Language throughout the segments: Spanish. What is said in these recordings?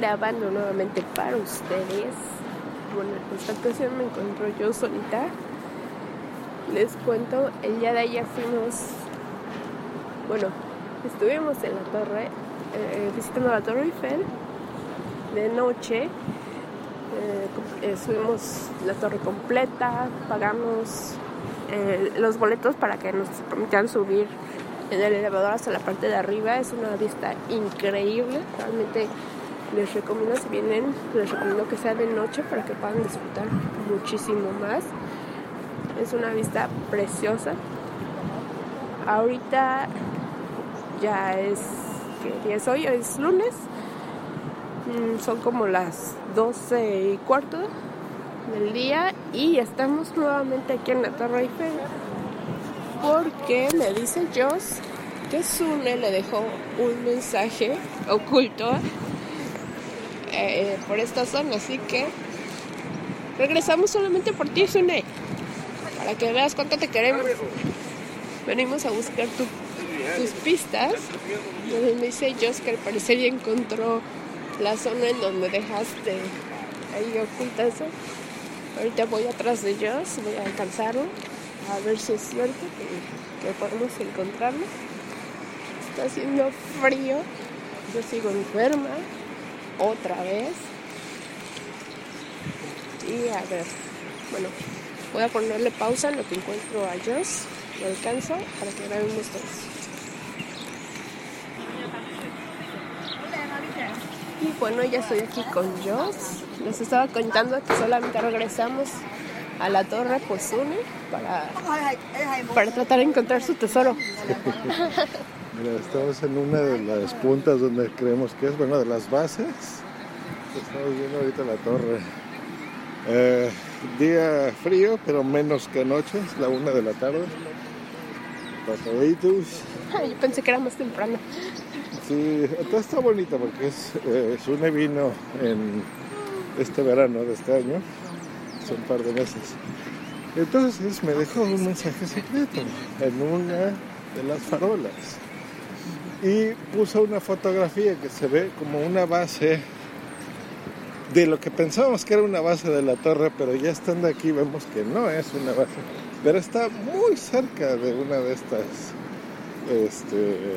grabando nuevamente para ustedes. Bueno, esta ocasión me encuentro yo solita. Les cuento, el día de ayer fuimos, bueno, estuvimos en la torre, eh, visitando la Torre Eiffel de noche eh, eh, subimos la torre completa, pagamos los boletos para que nos permitan subir en el elevador hasta la parte de arriba. Es una vista increíble, realmente les recomiendo si vienen, les recomiendo que sea de noche para que puedan disfrutar muchísimo más. Es una vista preciosa. Ahorita ya es, ¿qué día es hoy? Es lunes. Mm, son como las 12 y cuarto del día y estamos nuevamente aquí en la Torre Eiffel porque me dice Joss que Sune le dejó un mensaje oculto eh, por esta zona, así que regresamos solamente por ti, Sune, para que veas cuánto te queremos. Venimos a buscar tus pistas. me dice Joss que al parecer ya encontró la zona en donde dejaste ahí oculta. Ahorita voy atrás de ellos, voy a alcanzarlo, a ver si es cierto que, podemos encontrarlo. Está haciendo frío, yo sigo enferma, otra vez. Y a ver, bueno, voy a ponerle pausa en lo que encuentro a Joss, lo alcanzo para que grabemos todos. Y bueno, ya estoy aquí con Joss. Les estaba contando que solamente regresamos a la torre Pozune para, para tratar de encontrar su tesoro. Mira, estamos en una de las puntas donde creemos que es, bueno, de las bases. Estamos viendo ahorita la torre. Eh, día frío, pero menos que noche, es la una de la tarde. Pasaditos. Yo pensé que era más temprano. Sí, está bonita porque es, eh, Sune vino en este verano de este año, hace un par de meses. Entonces me dejó un mensaje secreto en una de las farolas y puso una fotografía que se ve como una base de lo que pensábamos que era una base de la torre, pero ya estando aquí vemos que no es una base, pero está muy cerca de una de estas este,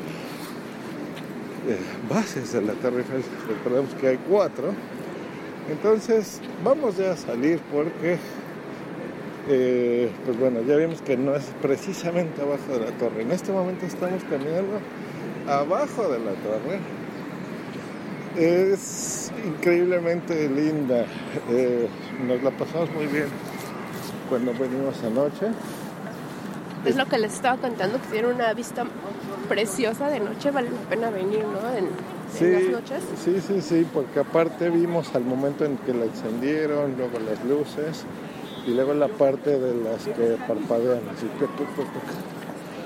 eh, bases de la Torre. Recordemos que hay cuatro. Entonces vamos ya a salir porque, eh, pues bueno, ya vimos que no es precisamente abajo de la torre. En este momento estamos caminando abajo de la torre. Es increíblemente linda. Eh, nos la pasamos muy bien cuando venimos anoche. Es lo que les estaba contando, que tiene una vista preciosa de noche, vale la pena venir, ¿no? En, las noches. Sí, sí, sí, porque aparte vimos al momento en que la encendieron, luego las luces y luego la parte de las que parpadean, así que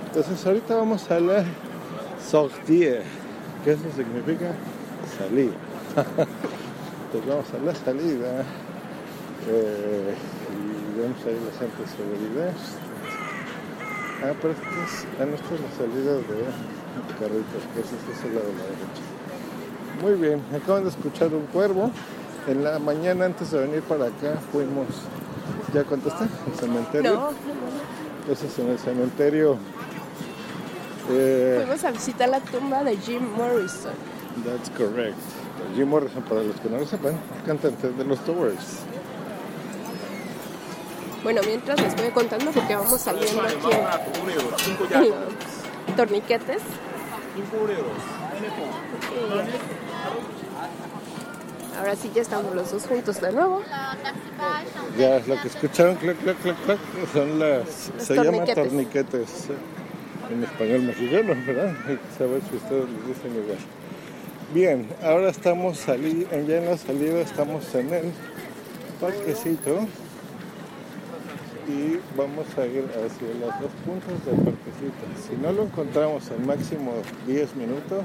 Entonces ahorita vamos a la sortie, que eso significa salir. Entonces vamos a la salida eh, y vemos ahí las antes seguridad Ah, pero esta es, ah, esta es la salida de carritos, que es este lado de la derecha. Muy bien, acaban de escuchar un cuervo. En la mañana antes de venir para acá fuimos, ¿ya contesté? ¿El cementerio? No, Entonces en el cementerio... Eh, fuimos a visitar la tumba de Jim Morrison. That's correct. Jim Morrison, para los que no lo sepan, cantante de los Towers. Bueno, mientras les voy contando porque vamos saliendo aquí en, los torniquetes. ahora sí ya estamos los dos juntos de nuevo. Ya, lo que escucharon, clac, clac, clac, clac, son las... se llaman torniquetes en español mexicano, ¿verdad? Saber si ustedes les dicen igual. Bien, ahora estamos sali ya en la salida, estamos en el parquecito y vamos a ir hacia las dos puntas del parquecito. Si no lo encontramos en máximo 10 minutos,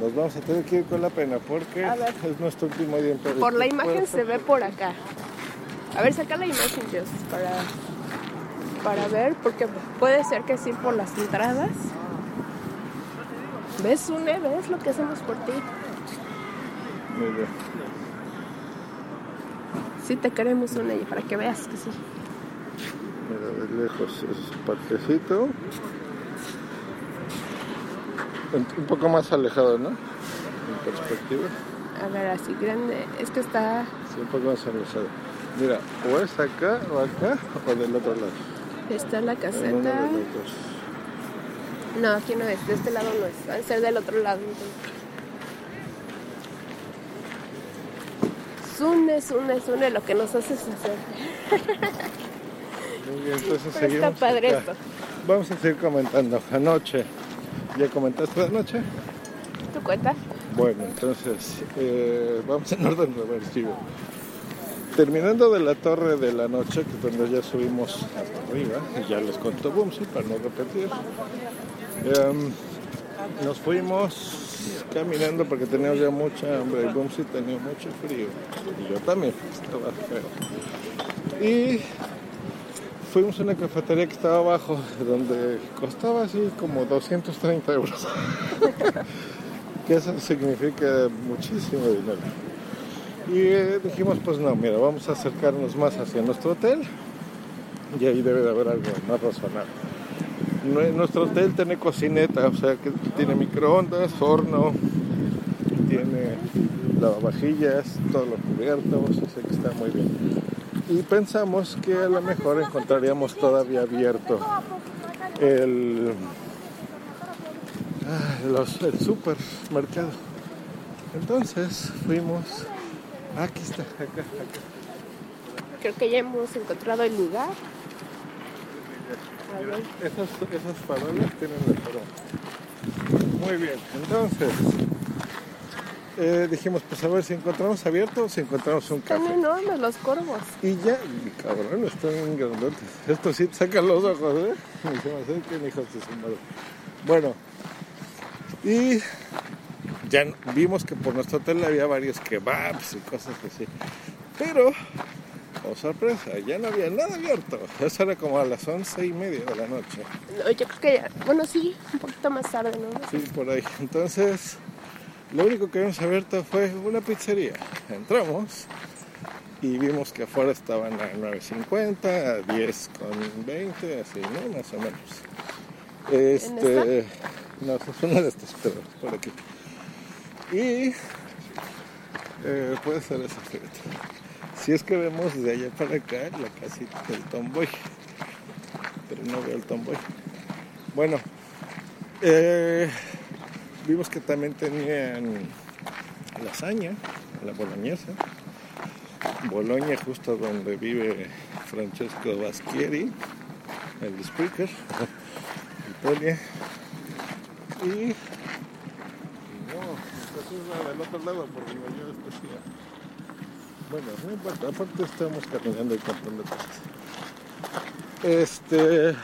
nos vamos a tener que ir con la pena porque es nuestro último día en. Por la imagen se ve por acá. A ver, saca la imagen, Dios, para, para ver, porque puede ser que sí por las entradas ¿Ves, Une? ¿Ves lo que hacemos por ti? Muy bien. Sí te queremos, Une, para que veas que sí. Mira, de lejos es parquecito. Un poco más alejado, ¿no? En perspectiva. A ver, así grande. Es que está... Sí, un poco más alejado. Mira, o es acá o acá o del otro lado. Está la caseta. No, aquí no es, de este lado no es, va a ser del otro lado. Sune, Sune, Sune, lo que nos haces hacer. Muy bien, entonces seguimos. Está padre esto. Vamos a seguir comentando. Anoche, ¿ya comentaste de anoche? ¿Tu cuenta? Bueno, entonces, eh, vamos en orden reversivo. Terminando de la torre de la noche, que donde ya subimos hasta arriba, ya les contó Bumsy para no repetir. Em, nos fuimos caminando porque teníamos ya mucha hambre y Bumsy tenía mucho frío. Y yo también, estaba feo. Y fuimos a una cafetería que estaba abajo, donde costaba así como 230 euros. que eso significa muchísimo dinero. Y eh, dijimos, pues no, mira, vamos a acercarnos más hacia nuestro hotel y ahí debe de haber algo más razonable. Nuestro hotel tiene cocineta, o sea que tiene microondas, horno, tiene lavavajillas, todo lo cubierto, o sea que está muy bien. Y pensamos que a lo mejor encontraríamos todavía abierto el, ah, los, el supermercado. Entonces fuimos, aquí está, acá, acá. Creo que ya hemos encontrado el lugar. Esas, esas farolas tienen el farol. Muy bien, entonces eh, dijimos, pues a ver si encontramos abierto o si encontramos un café. Están enormes los corvos. Y ya, cabrón, están grandotes. Esto sí te sacan los ojos, ¿eh? Y se me acerquen, hijos de su madre. Bueno, y ya vimos que por nuestro hotel había varios kebabs y cosas así. Pero Oh, sorpresa, ya no había nada abierto. Eso era como a las once y media de la noche. No, yo creo que, ya, bueno, sí, un poquito más tarde, ¿no? Sí, por ahí. Entonces, lo único que habíamos abierto fue una pizzería. Entramos y vimos que afuera estaban a 9.50, a 10 con 20, así, ¿no? Más o menos. Este, no, es una de estas, pero por aquí. Y eh, puede ser esa, fíjate. Si es que vemos de allá para acá la casita del tomboy. Pero no veo el tomboy. Bueno, eh, vimos que también tenían lasaña, la boloñesa. Boloña justo donde vive Francesco Baschieri, el speaker, Italia. Y, eso es la del otro lado porque yo especial. Bueno, no importa, aparte estamos caminando y comprando cosas. Este.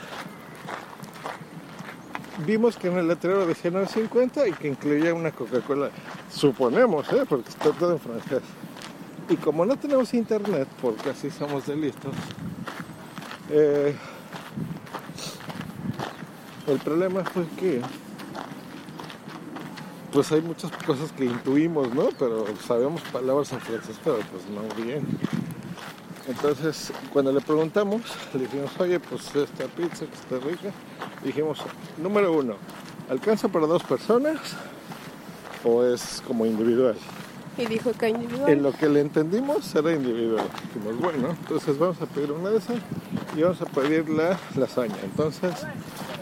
Vimos que en el letrero decía 9.50 y que incluía una Coca-Cola. Suponemos, ¿eh? Porque está todo en francés. Y como no tenemos internet, porque así somos de listos, eh, el problema fue que pues hay muchas cosas que intuimos, ¿no? Pero sabemos palabras en francés, pero pues no bien. Entonces, cuando le preguntamos, le dijimos, oye, pues esta pizza que está rica, dijimos, número uno, ¿alcanza para dos personas o es como individual? Y dijo que individual. En lo que le entendimos era individual. Dijimos, bueno, entonces vamos a pedir una de esas y vamos a pedir la lasaña. Entonces,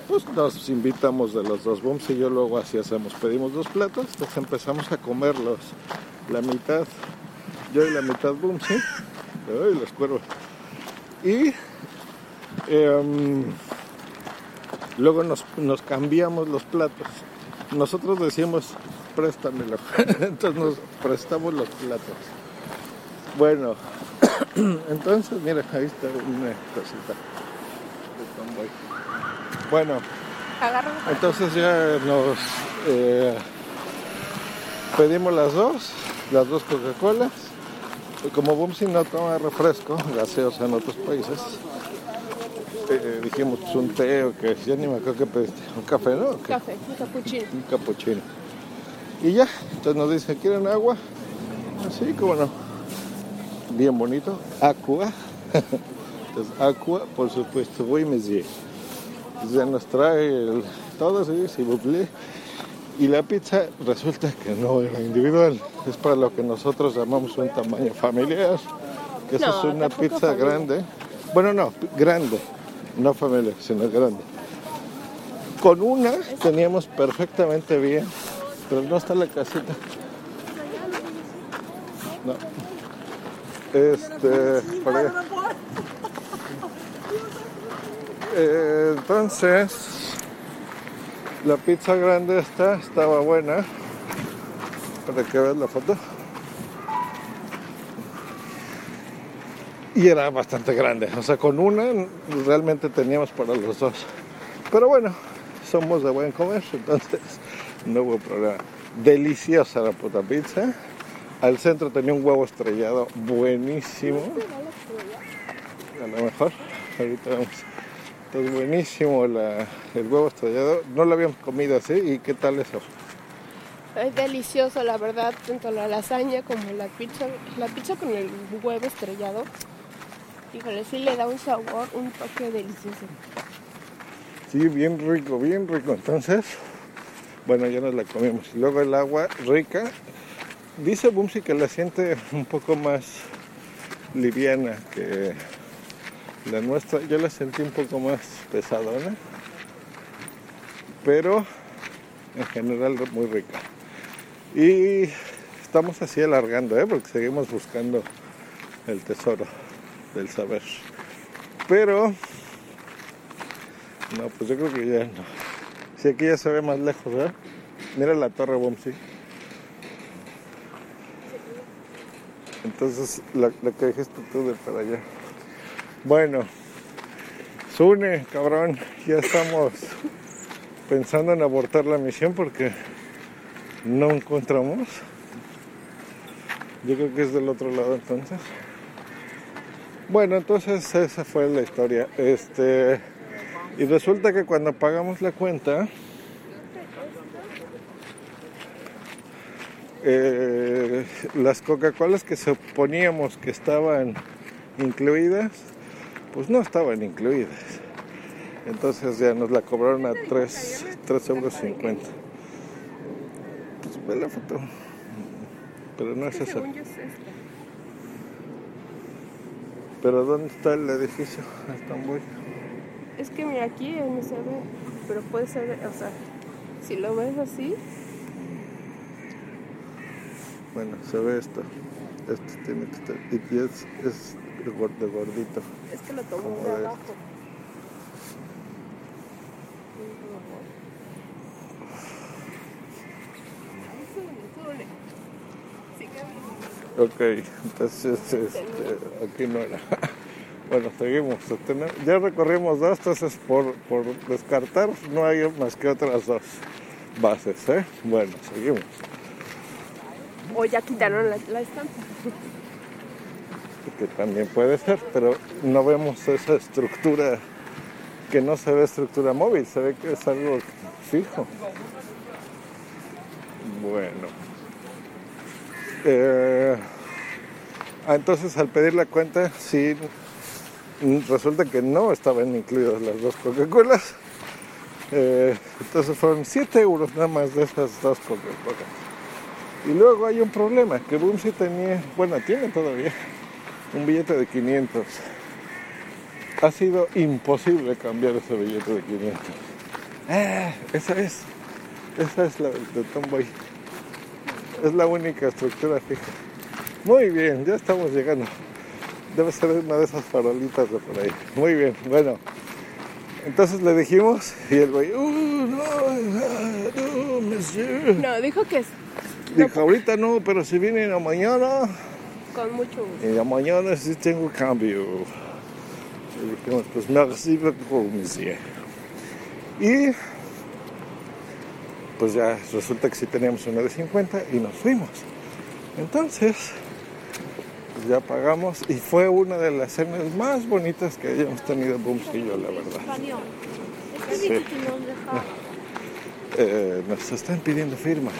pues nos invitamos de los dos booms y yo luego así hacemos. Pedimos dos platos, pues empezamos a comerlos. La mitad, yo y la mitad boom, ¿sí? Ay, los cuervos. Y em, luego nos, nos cambiamos los platos. Nosotros decíamos préstamelo. Entonces nos prestamos los platos. Bueno, entonces, mira, ahí está una cosita. Bueno, entonces ya nos eh, pedimos las dos, las dos Coca-Colas. Como Bumsy no toma refresco, gaseosa en otros países, eh, dijimos pues, un té o que ya ni me acuerdo que pediste, un café, ¿no? Café, un capuchino. Un capuchino. Y ya, entonces nos dice, ¿quieren agua? Así como no. Bien bonito. Aqua. entonces, aqua, por supuesto, voy monsieur. Ya nos trae el, todo, sí, si buble. Y la pizza resulta que no era individual, es para lo que nosotros llamamos un tamaño familiar, que No, es una pizza grande. Bueno, no, grande, no familiar, sino grande. Con una teníamos perfectamente bien, pero no está la casita. No. Este, allá. Eh, entonces, la pizza grande esta estaba buena. Para que veas la foto. Y era bastante grande. O sea, con una realmente teníamos para los dos. Pero bueno, somos de buen comer, entonces no hubo problema. Deliciosa la puta pizza. Al centro tenía un huevo estrellado buenísimo. A lo mejor, ahorita vamos. Entonces buenísimo la- el huevo estrellado. No lo habíamos comido así. ¿Y qué tal eso? Es delicioso, la verdad, tanto la lasaña como la pizza. La pizza con el huevo estrellado. Híjole, sí le da un sabor, un toque delicioso. Sí, bien rico, bien rico. Entonces, bueno, ya nos la comimos. Luego el agua rica. Dice Bumsy que la siente un poco más liviana que la nuestra. Yo la sentí un poco más pesadona. Pero en general muy rica. Y estamos así alargando, ¿eh? porque seguimos buscando el tesoro del saber. Pero no, pues yo creo que ya no. Si aquí ya se ve más lejos, ¿verdad? Mira la torre Bumsy. Entonces, lo, lo que dijiste tú de para allá. Bueno, Sune, cabrón, ya estamos pensando en abortar la misión porque no encontramos. Yo creo que es del otro lado entonces. Bueno, entonces esa fue la historia. Este, y resulta que cuando pagamos la cuenta, eh, las Coca-Colas que suponíamos que estaban incluidas, pues no estaban incluidas. Entonces ya nos la cobraron a 3, euros 50. Pues ve la foto. Pero no es esa. Pero ¿dónde está el edificio? Estambul. Es que mira, aquí no se ve, pero puede ser, o sea, si lo ves así, Bueno, se ve esto. Esto tiene que estar. Y es, es de gor- de gordito. es que lo tomo de abajo. Ok, entonces este, aquí no era. Bueno, seguimos. Tenemos- Ya recorrimos dos, entonces por, por descartar no hay más que otras dos bases, ¿eh? Bueno, seguimos. O ya quitaron la, la estampa. Que también puede ser, pero no vemos esa estructura, que no se ve estructura móvil, se ve que es algo fijo. Bueno. Eh, entonces al pedir la cuenta, sí, resulta que no estaban incluidas las dos Coca-Colas. Eh, entonces fueron 7 euros nada más de esas dos Coca-Colas. Y luego hay un problema, que Bumsy tenía, bueno, tiene todavía un billete de 500. Ha sido imposible cambiar ese billete de 500. Ah, esa es, esa es la de Tomboy. Es la única estructura fija. Muy bien, ya estamos llegando. Debe ser una de esas farolitas de por ahí. Muy bien, bueno. Entonces le dijimos y el güey, "Uh, no, no, no, monsieur". No, dijo que Dijo, ahorita no, pero si vienen a mañana, Con mucho gusto. y a mañana sí tengo cambio. Y dijimos, pues merci beaucoup, monsieur. Y pues ya resulta que sí teníamos una de 50 y nos fuimos. Entonces, pues ya pagamos y fue una de las cenas más bonitas que hayamos tenido Booms y yo, la verdad. Sí. Eh, nos están pidiendo firmas.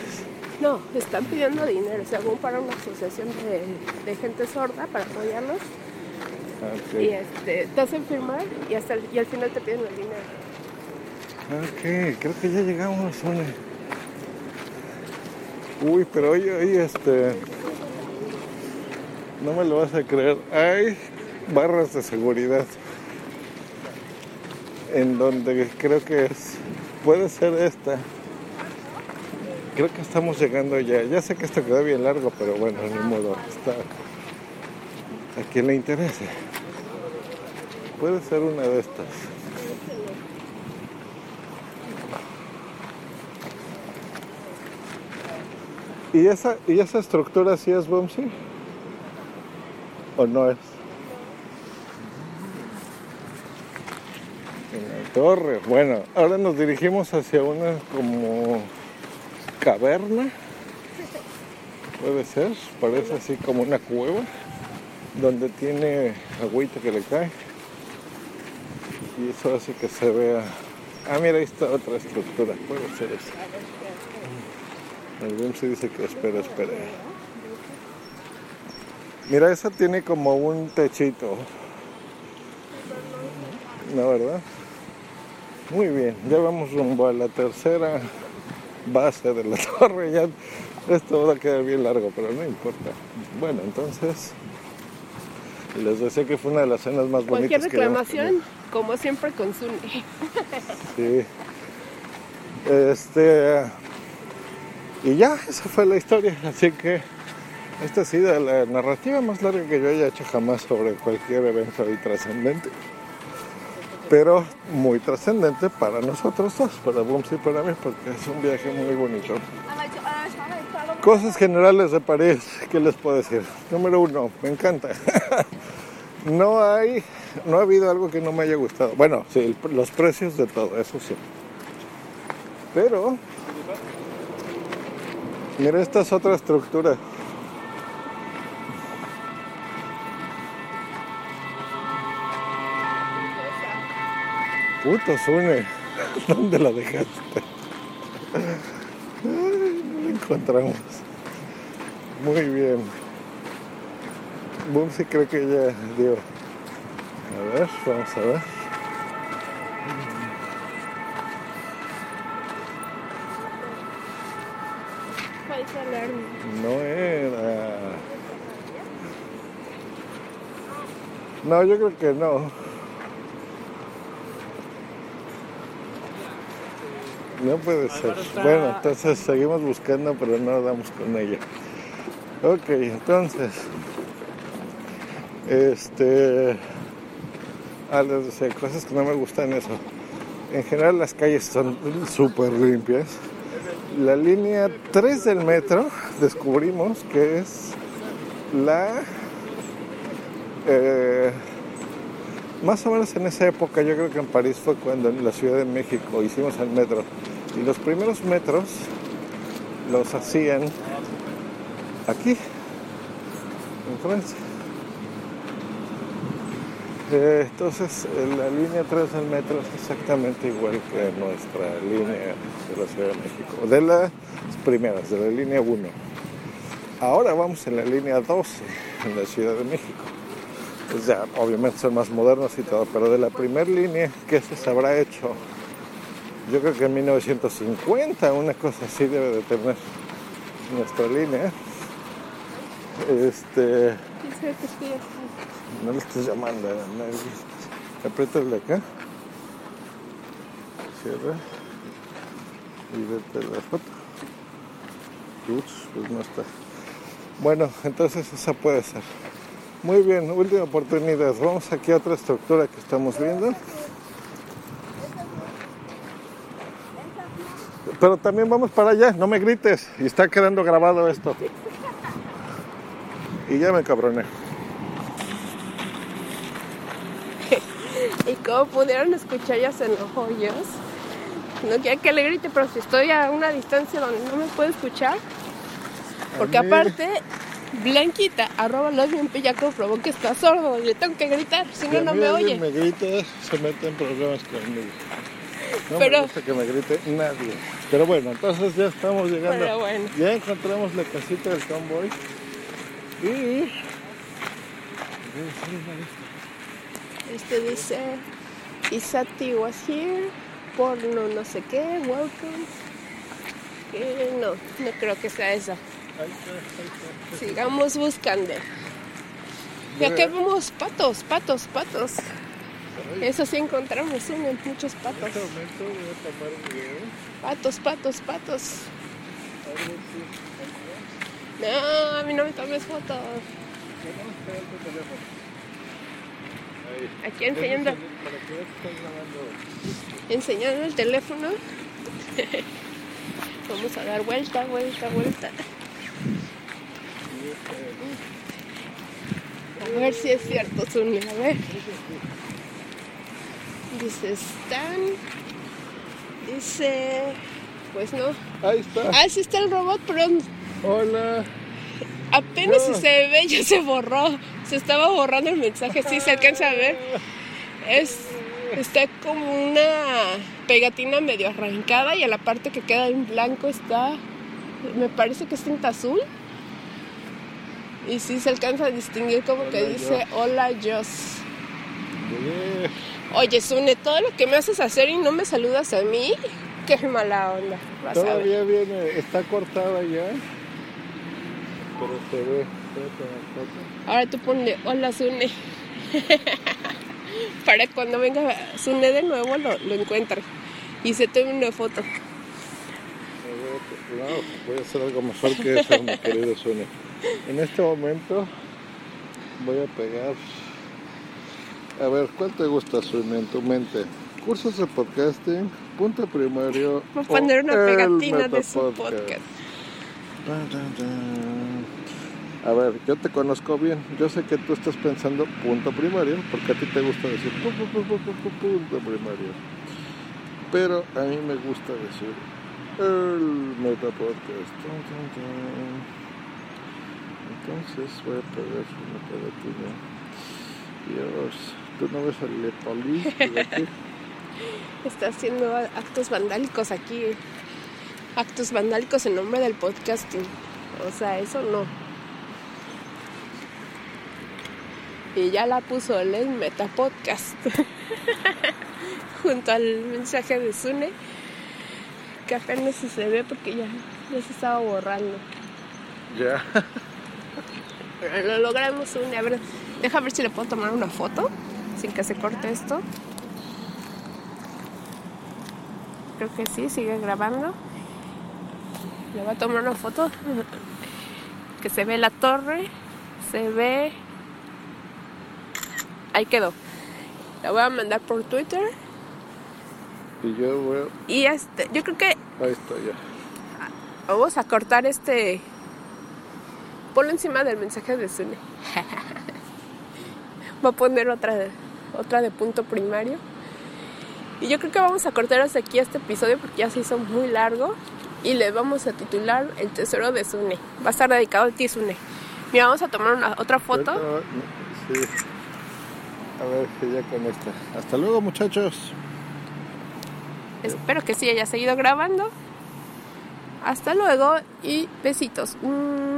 No, están pidiendo dinero, según para una asociación de, de gente sorda para apoyarlos. Ok. Y este, te hacen firmar y, hasta el- y al final te piden el dinero. Ok, creo que ya llegamos, Une. Uy, pero hoy, hoy, este. No me lo vas a creer. Hay barras de seguridad. En donde creo que es. Puede ser esta. Creo que estamos llegando ya. Ya sé que esto quedó bien largo, pero bueno, ni modo. Está. A quien le interese. Puede ser una de estas. ¿Y esa, ¿Y esa estructura sí es Bumsy? ¿O no es? En la torre. Bueno, ahora nos dirigimos hacia una como caverna. Puede ser, parece así como una cueva donde tiene agüita que le cae. Y eso hace que se vea. Ah, mira, ahí está otra estructura. Puede ser esa. El Bumsy dice que espera, espera. Mira, esa tiene como un techito. ¿No, verdad? Muy bien, ya vamos rumbo a la tercera base de la torre. Ya esto va a quedar bien largo, pero no importa. Bueno, entonces les decía que fue una de las cenas más Cualquier bonitas que hayamos reclamación, como siempre, con Zuni. Sí. Este. Y ya, esa fue la historia. Así que esta ha sido la narrativa más larga que yo haya hecho jamás sobre cualquier evento ahí trascendente. Pero muy trascendente para nosotros dos, para Booms y para mí, porque es un viaje muy bonito. Cosas generales de París, ¿qué les puedo decir? Número uno, me encanta. no hay, no ha habido algo que no me haya gustado. Bueno, sí, los precios de todo, eso sí. Pero, mira, esta es otra estructura. Puto Sune, ¿dónde la dejaste? Ay, no la encontramos. Muy bien. Boom sí creo que ya dio. A ver, vamos a ver. No era. No, yo creo que no. No puede ser. Bueno, entonces seguimos buscando, pero no damos con ella. Ok, entonces. Este. Ah, les decía, cosas que no me gustan eso. En general las calles son súper limpias. La línea 3 del metro descubrimos que es la... eh, más o menos en esa época, yo creo que en París fue cuando en la Ciudad de México hicimos el metro. Y los primeros metros los hacían aquí, en Francia. Eh, entonces, la línea 3 del metro es exactamente igual que nuestra línea de la Ciudad de México, de las primeras, de la línea 1. Ahora vamos en la línea 12 en la Ciudad de México. Pues ya, obviamente son más modernos y todo, pero de la primera línea que se habrá hecho, yo creo que en 1950, una cosa así debe de tener nuestra línea. Este. No le estés llamando a nadie. Apriétale acá. Cierra. Y vete la foto. Ups, pues no está. Bueno, entonces esa puede ser. Muy bien, última oportunidad. Vamos aquí a otra estructura que estamos viendo. Pero también vamos para allá, no me grites. Y está quedando grabado esto. Y ya me cabroné. y como pudieron escuchar ya se enojó Dios. No quiero que le grite, pero si estoy a una distancia donde no me puede escuchar. Porque aparte, Blanquita, arroba los bien pillaco, probó que está sordo y le tengo que gritar, si Si no, no me oye. me grita, se mete en problemas conmigo. No Pero- me gusta que me grite nadie. Pero bueno, entonces ya estamos llegando. Pero bueno. Ya encontramos la casita del convoy. Y... Este dice, Isati was here, porno no sé qué, welcome. Que no, no creo que sea esa. Sigamos buscando. Y aquí vemos patos, patos, patos. Eso sí encontramos, uno, muchos En patos. este momento voy a tomar un video. Patos, patos, patos. Si... No, a mí no me tomes fotos. Aquí enseñando, que que enseñando el teléfono. Vamos a dar vuelta, vuelta, vuelta. A ver si es cierto, Zuni, a ver. Dice Stan. Dice. Pues no. Ahí está. Ah, sí está el robot, pero Hola. apenas No. si se ve, ya se borró. Se estaba borrando el mensaje, sí se alcanza a ver. Es. Está como una pegatina medio arrancada y a la parte que queda en blanco está. Me parece que es tinta azul. Y sí se alcanza a distinguir como que dice Hola Jos. Llegué. Oye, Sune, todo lo que me haces hacer y no me saludas a mí, qué mala onda. Vas a ver. Todavía viene, está cortada ya. Pero se ve. Ahora tú ponle hola Sune. Para cuando venga Sune de nuevo lo, lo encuentre. Y se tome una foto. No, voy a hacer algo mejor que eso, mi querido Sune. En este momento voy a pegar. A ver, ¿cuál te gusta, en tu mente? Cursos de podcasting, punto primario. Voy a o poner una pegatina de su podcast. A ver, yo te conozco bien. Yo sé que tú estás pensando punto primario, porque a ti te gusta decir pu- pu- pu- pu- pu- pu- punto primario. Pero a mí me gusta decir el metapodcast. Entonces voy a pegar una pegatina. Dios, ¿tú no ves al aquí? Está haciendo actos vandálicos aquí. Actos vandálicos en nombre del podcasting. O sea, eso no. Y ya la puso él en Metapodcast. Junto al mensaje de Sune. Que apenas se ve porque ya, ya se estaba borrando. Ya. lo logramos Sune. A ver, deja ver si le puedo tomar una foto. Sin que se corte esto. Creo que sí, sigue grabando. Le voy a tomar una foto. Que se ve la torre. Se ve. Ahí quedó. La voy a mandar por Twitter. Y yo voy a... Y este, yo creo que Ahí está ya. vamos a cortar este. Ponlo encima del mensaje de Sune. Voy a poner otra de, otra de punto primario. Y yo creo que vamos a cortar hasta aquí este episodio porque ya se hizo muy largo. Y le vamos a titular El tesoro de Sune. Va a estar dedicado a ti, Sune. Mira, vamos a tomar una, otra foto. Sí. A ver, que ya con esta. Hasta luego, muchachos. Espero que sí haya seguido grabando. Hasta luego y besitos. ¡Mua!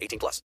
18 plus.